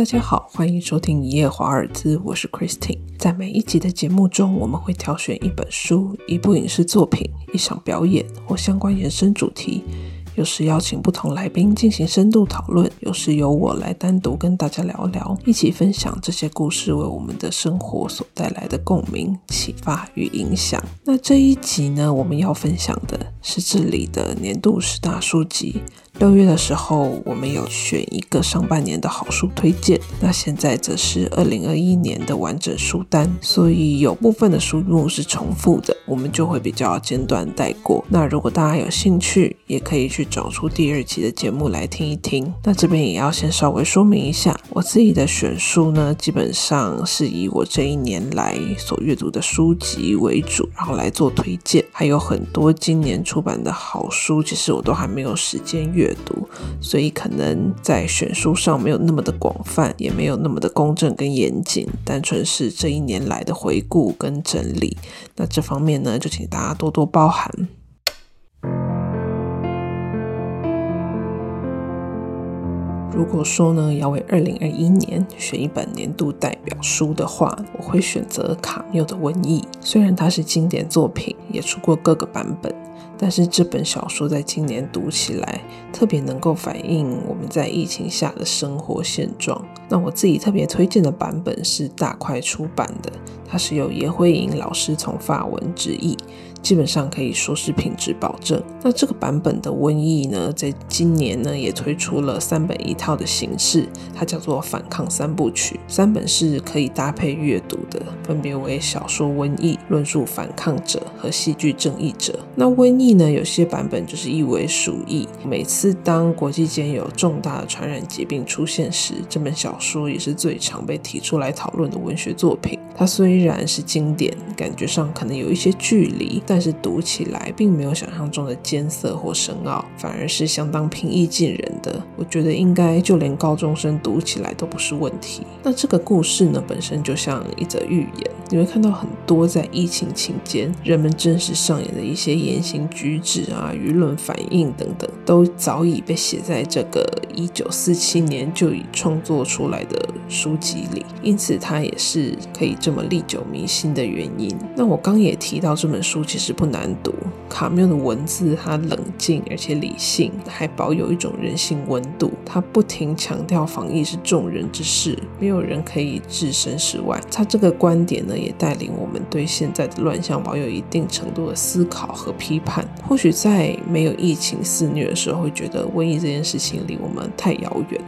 大家好，欢迎收听一夜华尔兹，我是 Christine。在每一集的节目中，我们会挑选一本书、一部影视作品、一场表演或相关延伸主题。有时邀请不同来宾进行深度讨论，有时由我来单独跟大家聊聊，一起分享这些故事为我们的生活所带来的共鸣、启发与影响。那这一集呢，我们要分享的是这里的年度十大书籍。六月的时候，我们有选一个上半年的好书推荐。那现在则是二零二一年的完整书单，所以有部分的书目是重复的，我们就会比较简短带过。那如果大家有兴趣，也可以去找出第二期的节目来听一听。那这边也要先稍微说明一下，我自己的选书呢，基本上是以我这一年来所阅读的书籍为主，然后来做推荐。还有很多今年出版的好书，其实我都还没有时间阅。阅读，所以可能在选书上没有那么的广泛，也没有那么的公正跟严谨，单纯是这一年来的回顾跟整理。那这方面呢，就请大家多多包涵。如果说呢，要为二零二一年选一本年度代表书的话，我会选择卡缪的《瘟疫》。虽然它是经典作品，也出过各个版本。但是这本小说在今年读起来特别能够反映我们在疫情下的生活现状。那我自己特别推荐的版本是大块出版的，它是由叶辉莹老师从法文直译。基本上可以说是品质保证。那这个版本的瘟疫呢，在今年呢也推出了三本一套的形式，它叫做反抗三部曲。三本是可以搭配阅读的，分别为小说《瘟疫》论述反抗者和戏剧正义者。那瘟疫呢，有些版本就是译为鼠疫。每次当国际间有重大的传染疾病出现时，这本小说也是最常被提出来讨论的文学作品。它虽然是经典，感觉上可能有一些距离。但是读起来并没有想象中的艰涩或深奥，反而是相当平易近人的。我觉得应该就连高中生读起来都不是问题。那这个故事呢，本身就像一则寓言，你会看到很多在疫情期间人们真实上演的一些言行举止啊、舆论反应等等，都早已被写在这个一九四七年就已创作出来的书籍里，因此它也是可以这么历久弥新的原因。那我刚也提到这本书其。是不难读。卡缪的文字，它冷静而且理性，还保有一种人性温度。他不停强调防疫是众人之事，没有人可以置身事外。他这个观点呢，也带领我们对现在的乱象保有一定程度的思考和批判。或许在没有疫情肆虐的时候，会觉得瘟疫这件事情离我们太遥远，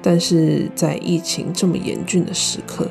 但是在疫情这么严峻的时刻。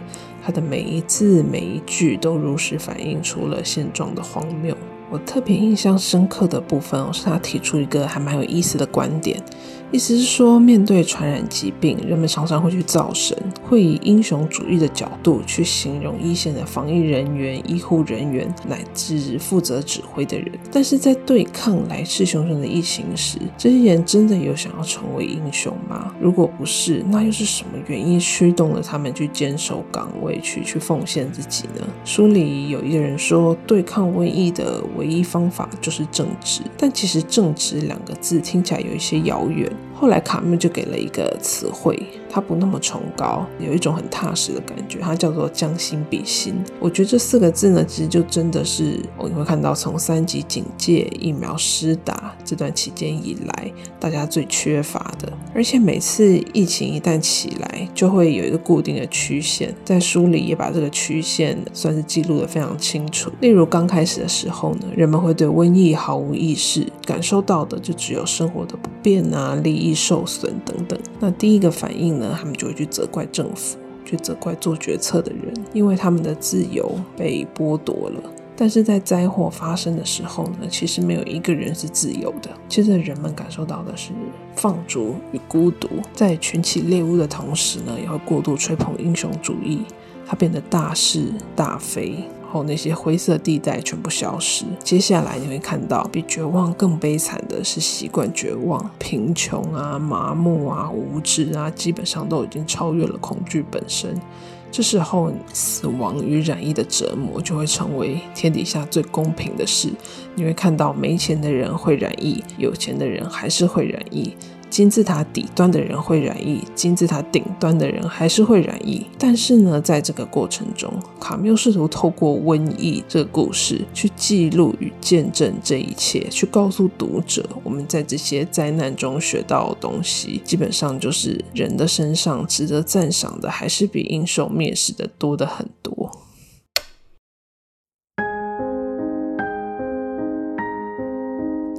的每一字每一句都如实反映出了现状的荒谬。我特别印象深刻的部分哦，是他提出一个还蛮有意思的观点。意思是说，面对传染疾病，人们常常会去造神，会以英雄主义的角度去形容一线的防疫人员、医护人员乃至负责指挥的人。但是在对抗来势汹汹的疫情时，这些人真的有想要成为英雄吗？如果不是，那又是什么原因驱动了他们去坚守岗位，去去奉献自己呢？书里有一个人说，对抗瘟疫的唯一方法就是正直，但其实正直两个字听起来有一些遥远。后来卡缪就给了一个词汇。它不那么崇高，有一种很踏实的感觉，它叫做将心比心。我觉得这四个字呢，其实就真的是，你会看到从三级警戒、疫苗施打这段期间以来，大家最缺乏的。而且每次疫情一旦起来，就会有一个固定的曲线，在书里也把这个曲线算是记录的非常清楚。例如刚开始的时候呢，人们会对瘟疫毫无意识，感受到的就只有生活的不便啊、利益受损等等。那第一个反应。呢他们就会去责怪政府，去责怪做决策的人，因为他们的自由被剥夺了。但是在灾祸发生的时候呢，其实没有一个人是自由的。接着人们感受到的是放逐与孤独，在群起猎物的同时呢，也会过度吹捧英雄主义，它变得大是大非。后那些灰色地带全部消失。接下来你会看到，比绝望更悲惨的是习惯绝望、贫穷啊、麻木啊、无知啊，基本上都已经超越了恐惧本身。这时候，死亡与染疫的折磨就会成为天底下最公平的事。你会看到，没钱的人会染疫，有钱的人还是会染疫。金字塔底端的人会染疫，金字塔顶端的人还是会染疫。但是呢，在这个过程中，卡缪试图透过瘟疫这个故事去记录与见证这一切，去告诉读者，我们在这些灾难中学到的东西，基本上就是人的身上值得赞赏的，还是比应受蔑视的多的很多。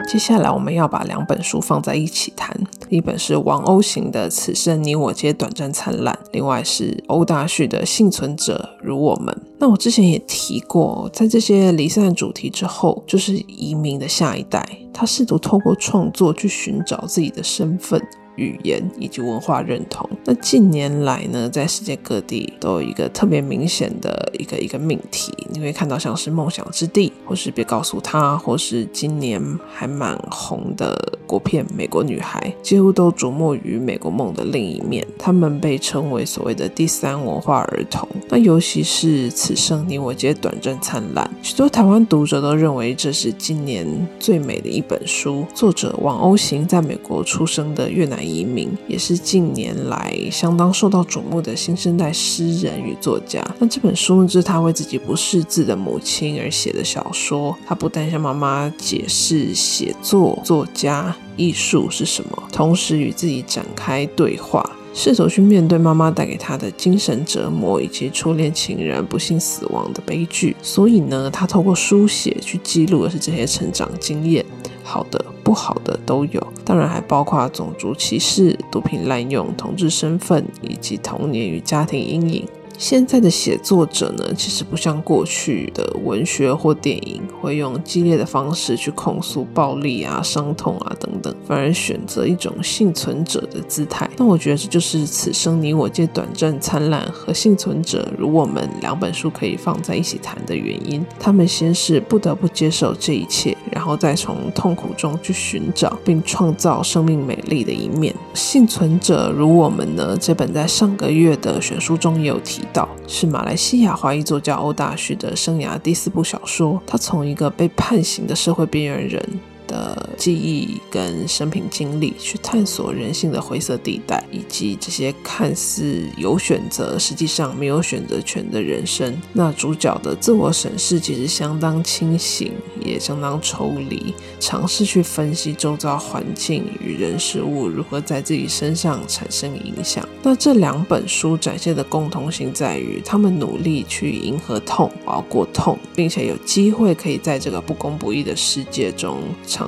接下来我们要把两本书放在一起谈，一本是王鸥型的《此生你我皆短暂灿烂》，另外是欧大旭的《幸存者如我们》。那我之前也提过，在这些离散主题之后，就是移民的下一代，他试图透过创作去寻找自己的身份。语言以及文化认同。那近年来呢，在世界各地都有一个特别明显的一个一个命题，你会看到像是梦想之地，或是别告诉他，或是今年还蛮红的国片《美国女孩》，几乎都瞩目于美国梦的另一面。他们被称为所谓的第三文化儿童。那尤其是此生你我皆短暂灿烂，许多台湾读者都认为这是今年最美的一本书。作者王欧行在美国出生的越南。移民也是近年来相当受到瞩目的新生代诗人与作家。那这本书呢，是他为自己不识字的母亲而写的小说。他不但向妈妈解释写作、作家、艺术是什么，同时与自己展开对话，试图去面对妈妈带给他的精神折磨以及初恋情人不幸死亡的悲剧。所以呢，他透过书写去记录的是这些成长经验。好的、不好的都有，当然还包括种族歧视、毒品滥用、同志身份以及童年与家庭阴影。现在的写作者呢，其实不像过去的文学或电影，会用激烈的方式去控诉暴力啊、伤痛啊等等，反而选择一种幸存者的姿态。那我觉得这就是《此生你我皆短暂灿烂》和《幸存者如我们》两本书可以放在一起谈的原因。他们先是不得不接受这一切，然后再从痛苦中去寻找并创造生命美丽的一面。《幸存者如我们》呢，这本在上个月的选书中也有提。是马来西亚华裔作家欧大旭的生涯第四部小说。他从一个被判刑的社会边缘人。的记忆跟生平经历，去探索人性的灰色地带，以及这些看似有选择，实际上没有选择权的人生。那主角的自我审视其实相当清醒，也相当抽离，尝试去分析周遭环境与人事物如何在自己身上产生影响。那这两本书展现的共同性在于，他们努力去迎合痛，熬过痛，并且有机会可以在这个不公不义的世界中。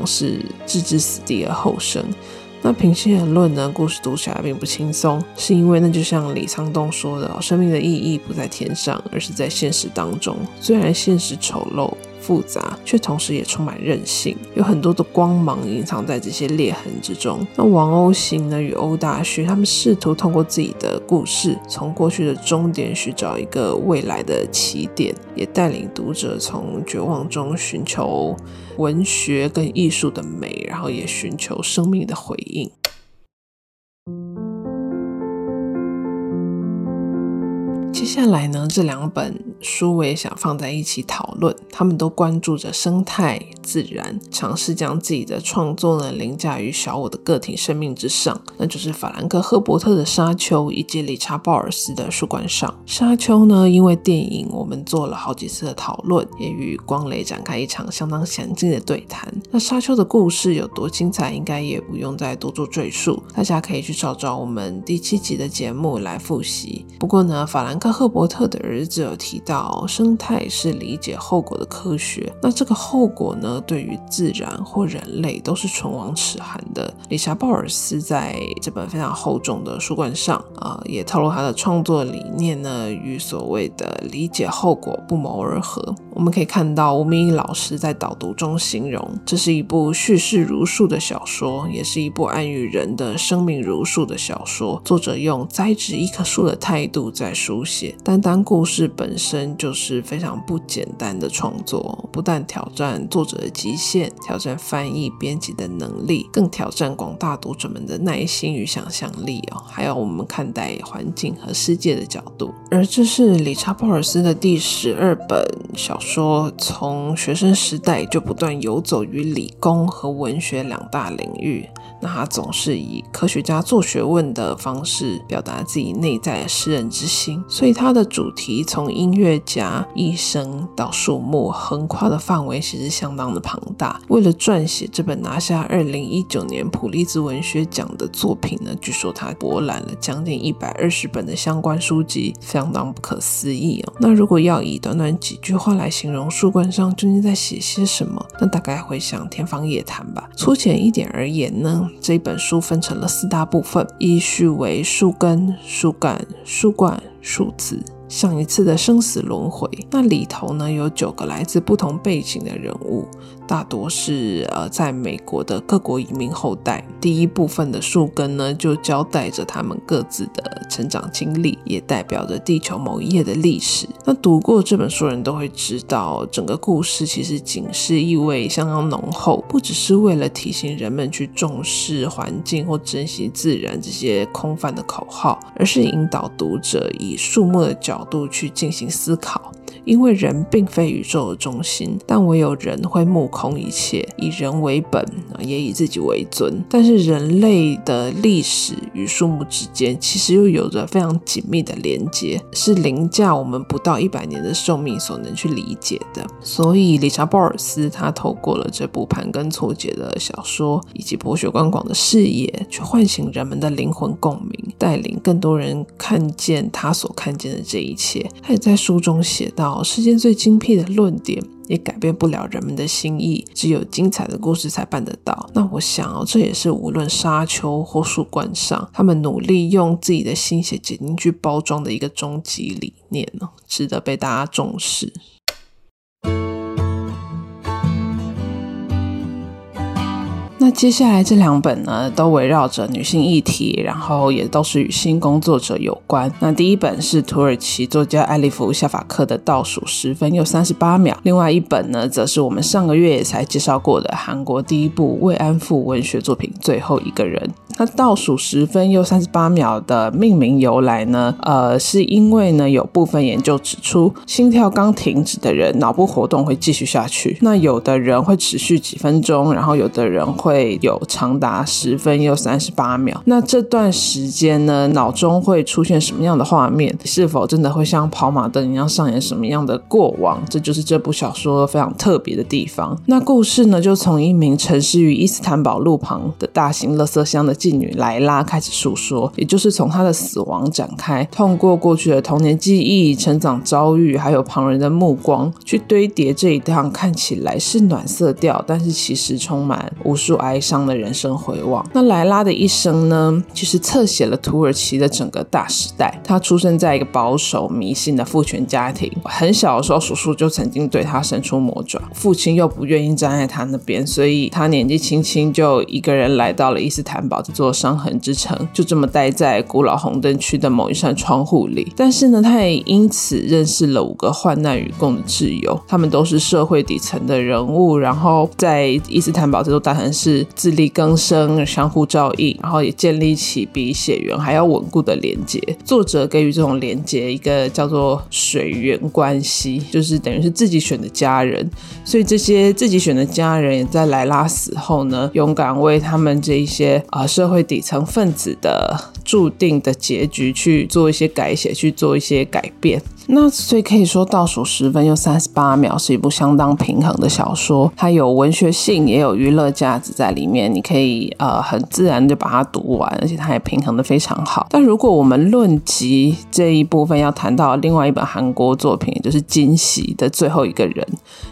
是置之死地而后生。那平心而论呢，故事读起来并不轻松，是因为那就像李沧东说的，生命的意义不在天上，而是在现实当中。虽然现实丑陋。复杂，却同时也充满韧性，有很多的光芒隐藏在这些裂痕之中。那王鸥行呢？与欧大旭，他们试图通过自己的故事，从过去的终点寻找一个未来的起点，也带领读者从绝望中寻求文学跟艺术的美，然后也寻求生命的回应。接下来呢，这两本书我也想放在一起讨论。他们都关注着生态、自然，尝试将自己的创作呢凌驾于小我的个体生命之上。那就是法兰克·赫伯特的《沙丘》以及理查·鲍尔斯的《树冠上》。《沙丘》呢，因为电影我们做了好几次的讨论，也与光磊展开一场相当详尽的对谈。那《沙丘》的故事有多精彩，应该也不用再多做赘述，大家可以去找找我们第七集的节目来复习。不过呢，法兰克。赫伯特的儿子有提到，生态是理解后果的科学。那这个后果呢，对于自然或人类都是唇亡齿寒的。理查·鲍尔斯在这本非常厚重的书冠上，啊，也透露他的创作理念呢，与所谓的理解后果不谋而合。我们可以看到吴明义老师在导读中形容，这是一部叙事如树的小说，也是一部暗喻人的生命如树的小说。作者用栽植一棵树的态度在书写。单单故事本身就是非常不简单的创作，不但挑战作者的极限，挑战翻译编辑的能力，更挑战广大读者们的耐心与想象力哦，还有我们看待环境和世界的角度。而这是理查·鲍尔斯的第十二本小说从学生时代就不断游走于理工和文学两大领域。那他总是以科学家做学问的方式表达自己内在的诗人之心，所以他的主题从音乐家、医生到树木，横跨的范围其实相当的庞大。为了撰写这本拿下二零一九年普利兹文学奖的作品呢，据说他博览了将近一百二十本的相关书籍，相当不可思议哦。那如果要以短短几句话来形容树冠上究竟在写些什么，那大概会像天方夜谭吧。粗浅一点而言呢？这本书分成了四大部分，依序为树根、树干、树冠、树子。上一次的生死轮回，那里头呢有九个来自不同背景的人物。大多是呃，在美国的各国移民后代。第一部分的树根呢，就交代着他们各自的成长经历，也代表着地球某一页的历史。那读过这本书的人都会知道，整个故事其实警示意味相当浓厚，不只是为了提醒人们去重视环境或珍惜自然这些空泛的口号，而是引导读者以树木的角度去进行思考。因为人并非宇宙的中心，但唯有人会目空一切，以人为本，也以自己为尊。但是人类的历史与树木之间，其实又有着非常紧密的连接，是凌驾我们不到一百年的寿命所能去理解的。所以，理查·鲍尔斯他透过了这部盘根错节的小说，以及博学观广的视野，去唤醒人们的灵魂共鸣，带领更多人看见他所看见的这一切。他也在书中写到。世间最精辟的论点也改变不了人们的心意，只有精彩的故事才办得到。那我想哦，这也是无论沙丘或树冠上，他们努力用自己的心血结晶去包装的一个终极理念呢，值得被大家重视。那接下来这两本呢，都围绕着女性议题，然后也都是与性工作者有关。那第一本是土耳其作家艾利弗·夏法克的《倒数十分又三十八秒》，另外一本呢，则是我们上个月才介绍过的韩国第一部慰安妇文学作品《最后一个人》。那倒数十分又三十八秒的命名由来呢？呃，是因为呢，有部分研究指出，心跳刚停止的人，脑部活动会继续下去。那有的人会持续几分钟，然后有的人会。会有长达十分又三十八秒。那这段时间呢，脑中会出现什么样的画面？是否真的会像跑马灯一样上演什么样的过往？这就是这部小说非常特别的地方。那故事呢，就从一名沉尸于伊斯坦堡路旁的大型垃圾箱的妓女莱拉开始诉说，也就是从她的死亡展开，通过过去的童年记忆、成长遭遇，还有旁人的目光，去堆叠这一趟看起来是暖色调，但是其实充满无数。哀伤的人生回望。那莱拉的一生呢？其实侧写了土耳其的整个大时代。他出生在一个保守迷信的父权家庭，很小的时候，叔叔就曾经对他伸出魔爪，父亲又不愿意站在他那边，所以他年纪轻轻就一个人来到了伊斯坦堡这座伤痕之城，就这么待在古老红灯区的某一扇窗户里。但是呢，他也因此认识了五个患难与共的挚友，他们都是社会底层的人物，然后在伊斯坦堡这座大城市。自力更生，相互照应，然后也建立起比血缘还要稳固的连接。作者给予这种连接一个叫做水源关系，就是等于是自己选的家人。所以这些自己选的家人也在莱拉死后呢，勇敢为他们这一些啊社会底层分子的注定的结局去做一些改写，去做一些改变。那所以可以说，倒数十分又三十八秒是一部相当平衡的小说，它有文学性，也有娱乐价值在里面。你可以呃很自然的把它读完，而且它也平衡的非常好。但如果我们论及这一部分，要谈到另外一本韩国作品，也就是《惊喜的最后一个人》，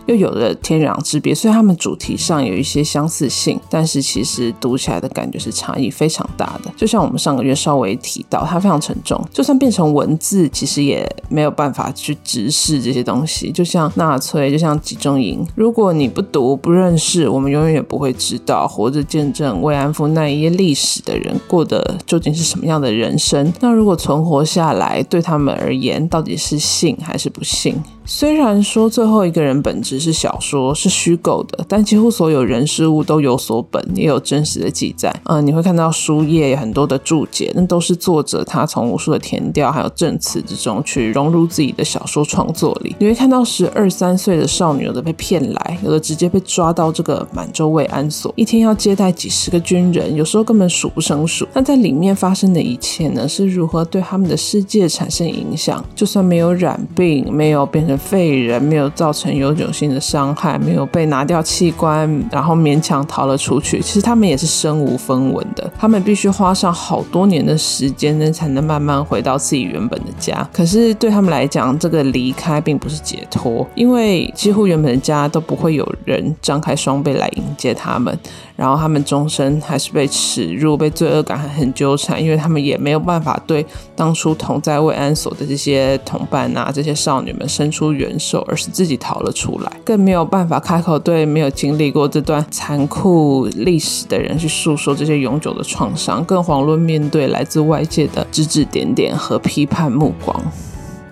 又有了天壤之别。虽然他们主题上有一些相似性，但是其实读起来的感觉是差异非常大的。就像我们上个月稍微提到，它非常沉重，就算变成文字，其实也没有办。法去直视这些东西，就像纳粹，就像集中营。如果你不读、不认识，我们永远也不会知道活着见证慰安妇那一页历史的人过的究竟是什么样的人生。那如果存活下来，对他们而言，到底是幸还是不幸？虽然说最后一个人本质是小说是虚构的，但几乎所有人事物都有所本，也有真实的记载。嗯，你会看到书页很多的注解，那都是作者他从无数的填调还有证词之中去融入自己的小说创作里。你会看到十二三岁的少女，有的被骗来，有的直接被抓到这个满洲慰安所，一天要接待几十个军人，有时候根本数不胜数。那在里面发生的一切呢，是如何对他们的世界产生影响？就算没有染病，没有变成。废人没有造成永久性的伤害，没有被拿掉器官，然后勉强逃了出去。其实他们也是身无分文的，他们必须花上好多年的时间呢，才能慢慢回到自己原本的家。可是对他们来讲，这个离开并不是解脱，因为几乎原本的家都不会有人张开双臂来迎接他们。然后他们终身还是被耻辱、被罪恶感很纠缠，因为他们也没有办法对当初同在慰安所的这些同伴啊、这些少女们伸出援手，而是自己逃了出来，更没有办法开口对没有经历过这段残酷历史的人去诉说这些永久的创伤，更遑论面对来自外界的指指点点和批判目光。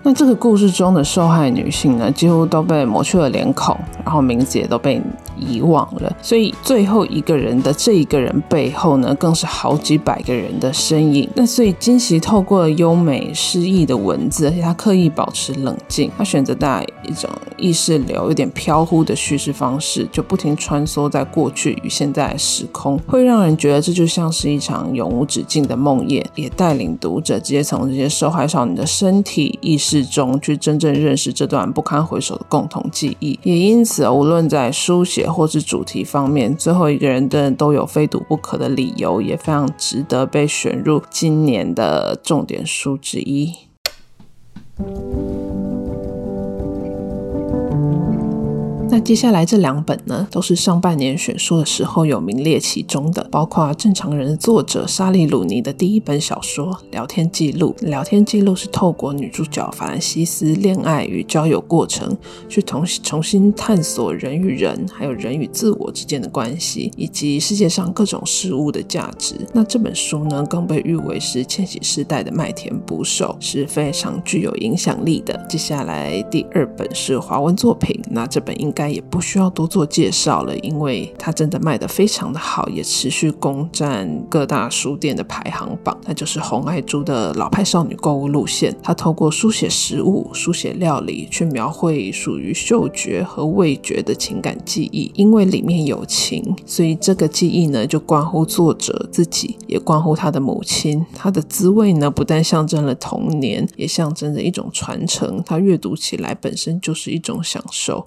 那这个故事中的受害女性呢，几乎都被抹去了脸孔，然后名字也都被。遗忘了，所以最后一个人的这一个人背后呢，更是好几百个人的身影。那所以金喜透过了优美诗意的文字，而且他刻意保持冷静，他选择带一种意识流有点飘忽的叙事方式，就不停穿梭在过去与现在时空，会让人觉得这就像是一场永无止境的梦魇，也带领读者直接从这些受害少女的身体意识中去真正认识这段不堪回首的共同记忆。也因此，无论在书写。或是主题方面，最后一个人的都有非读不可的理由，也非常值得被选入今年的重点书之一。那接下来这两本呢，都是上半年选书的时候有名列其中的，包括《正常人》的作者莎莉·鲁尼的第一本小说《聊天记录》。聊天记录是透过女主角法兰西斯恋爱与交友过程，去重重新探索人与人，还有人与自我之间的关系，以及世界上各种事物的价值。那这本书呢，更被誉为是千禧世代的麦田捕手，是非常具有影响力的。接下来第二本是华文作品，那这本应该。该也不需要多做介绍了，因为它真的卖得非常的好，也持续攻占各大书店的排行榜。那就是红爱珠的老派少女购物路线，它透过书写食物、书写料理，去描绘属于嗅觉和味觉的情感记忆。因为里面有情，所以这个记忆呢，就关乎作者自己，也关乎他的母亲。它的滋味呢，不但象征了童年，也象征着一种传承。它阅读起来本身就是一种享受。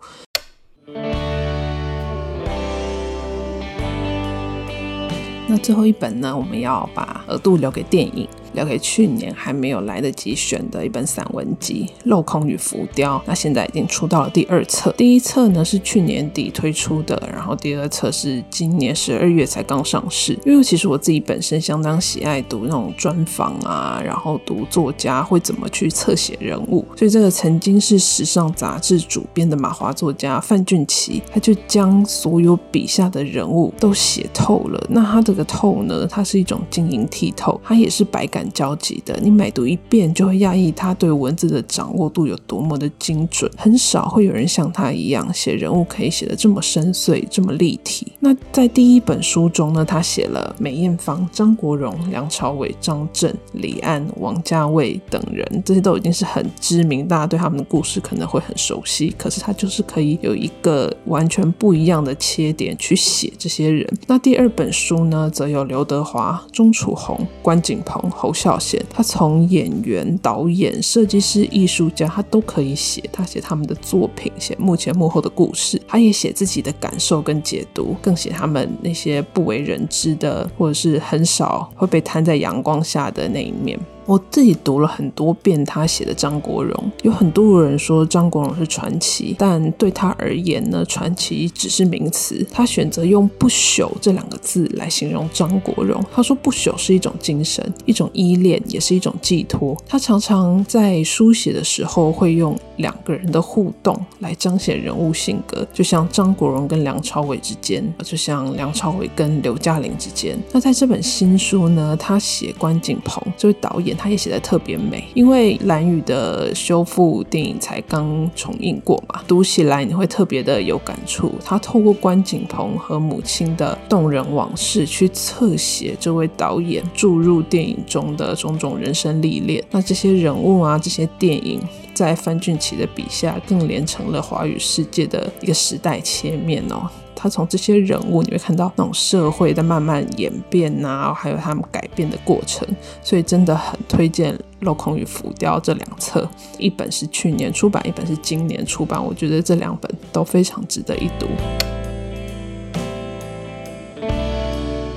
那最后一本呢？我们要把额度留给电影。留给去年还没有来得及选的一本散文集《镂空与浮雕》，那现在已经出到了第二册。第一册呢是去年底推出的，然后第二册是今年十二月才刚上市。因为其实我自己本身相当喜爱读那种专访啊，然后读作家会怎么去侧写人物，所以这个曾经是时尚杂志主编的马华作家范俊奇，他就将所有笔下的人物都写透了。那他这个透呢，它是一种晶莹剔透，它也是百感。焦急的，你每读一遍就会讶异他对文字的掌握度有多么的精准，很少会有人像他一样写人物可以写的这么深邃、这么立体。那在第一本书中呢，他写了梅艳芳、张国荣、梁朝伟、张震、李安、王家卫等人，这些都已经是很知名，大家对他们的故事可能会很熟悉。可是他就是可以有一个完全不一样的切点去写这些人。那第二本书呢，则有刘德华、钟楚红、关锦鹏、侯。孝贤，他从演员、导演、设计师、艺术家，他都可以写。他写他们的作品，写幕前幕后的故事，他也写自己的感受跟解读，更写他们那些不为人知的，或者是很少会被摊在阳光下的那一面。我自己读了很多遍他写的张国荣，有很多人说张国荣是传奇，但对他而言呢，传奇只是名词。他选择用“不朽”这两个字来形容张国荣。他说：“不朽是一种精神，一种依恋，也是一种寄托。”他常常在书写的时候会用两个人的互动来彰显人物性格，就像张国荣跟梁朝伟之间，就像梁朝伟跟刘嘉玲之间。那在这本新书呢，他写关锦鹏这位导演。他也写的特别美。因为蓝宇的修复电影才刚重映过嘛，读起来你会特别的有感触。他透过关锦鹏和母亲的动人往事，去侧写这位导演注入电影中的种种人生历练。那这些人物啊，这些电影。在范俊奇的笔下，更连成了华语世界的一个时代切面哦。他从这些人物，你会看到那种社会在慢慢演变呐，还有他们改变的过程。所以真的很推荐《镂空与浮雕》这两册，一本是去年出版，一本是今年出版。我觉得这两本都非常值得一读。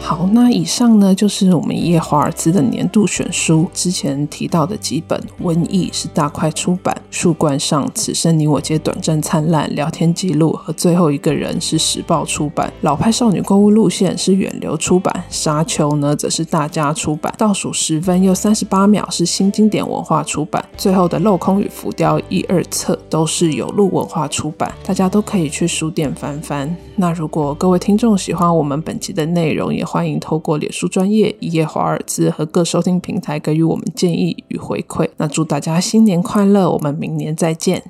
好，那以上呢就是我们叶华尔兹的年度选书。之前提到的几本，《瘟疫》是大块出版，《树冠上此生你我皆短暂灿烂》聊天记录和最后一个人是时报出版，《老派少女购物路线》是远流出版，《沙丘》呢则是大家出版，倒数十分又三十八秒是新经典文化出版，最后的《镂空与浮雕》一二册都是有路文化出版，大家都可以去书店翻翻。那如果各位听众喜欢我们本集的内容，也欢迎透过脸书专业一页华尔兹和各收听平台给予我们建议与回馈。那祝大家新年快乐，我们明年再见。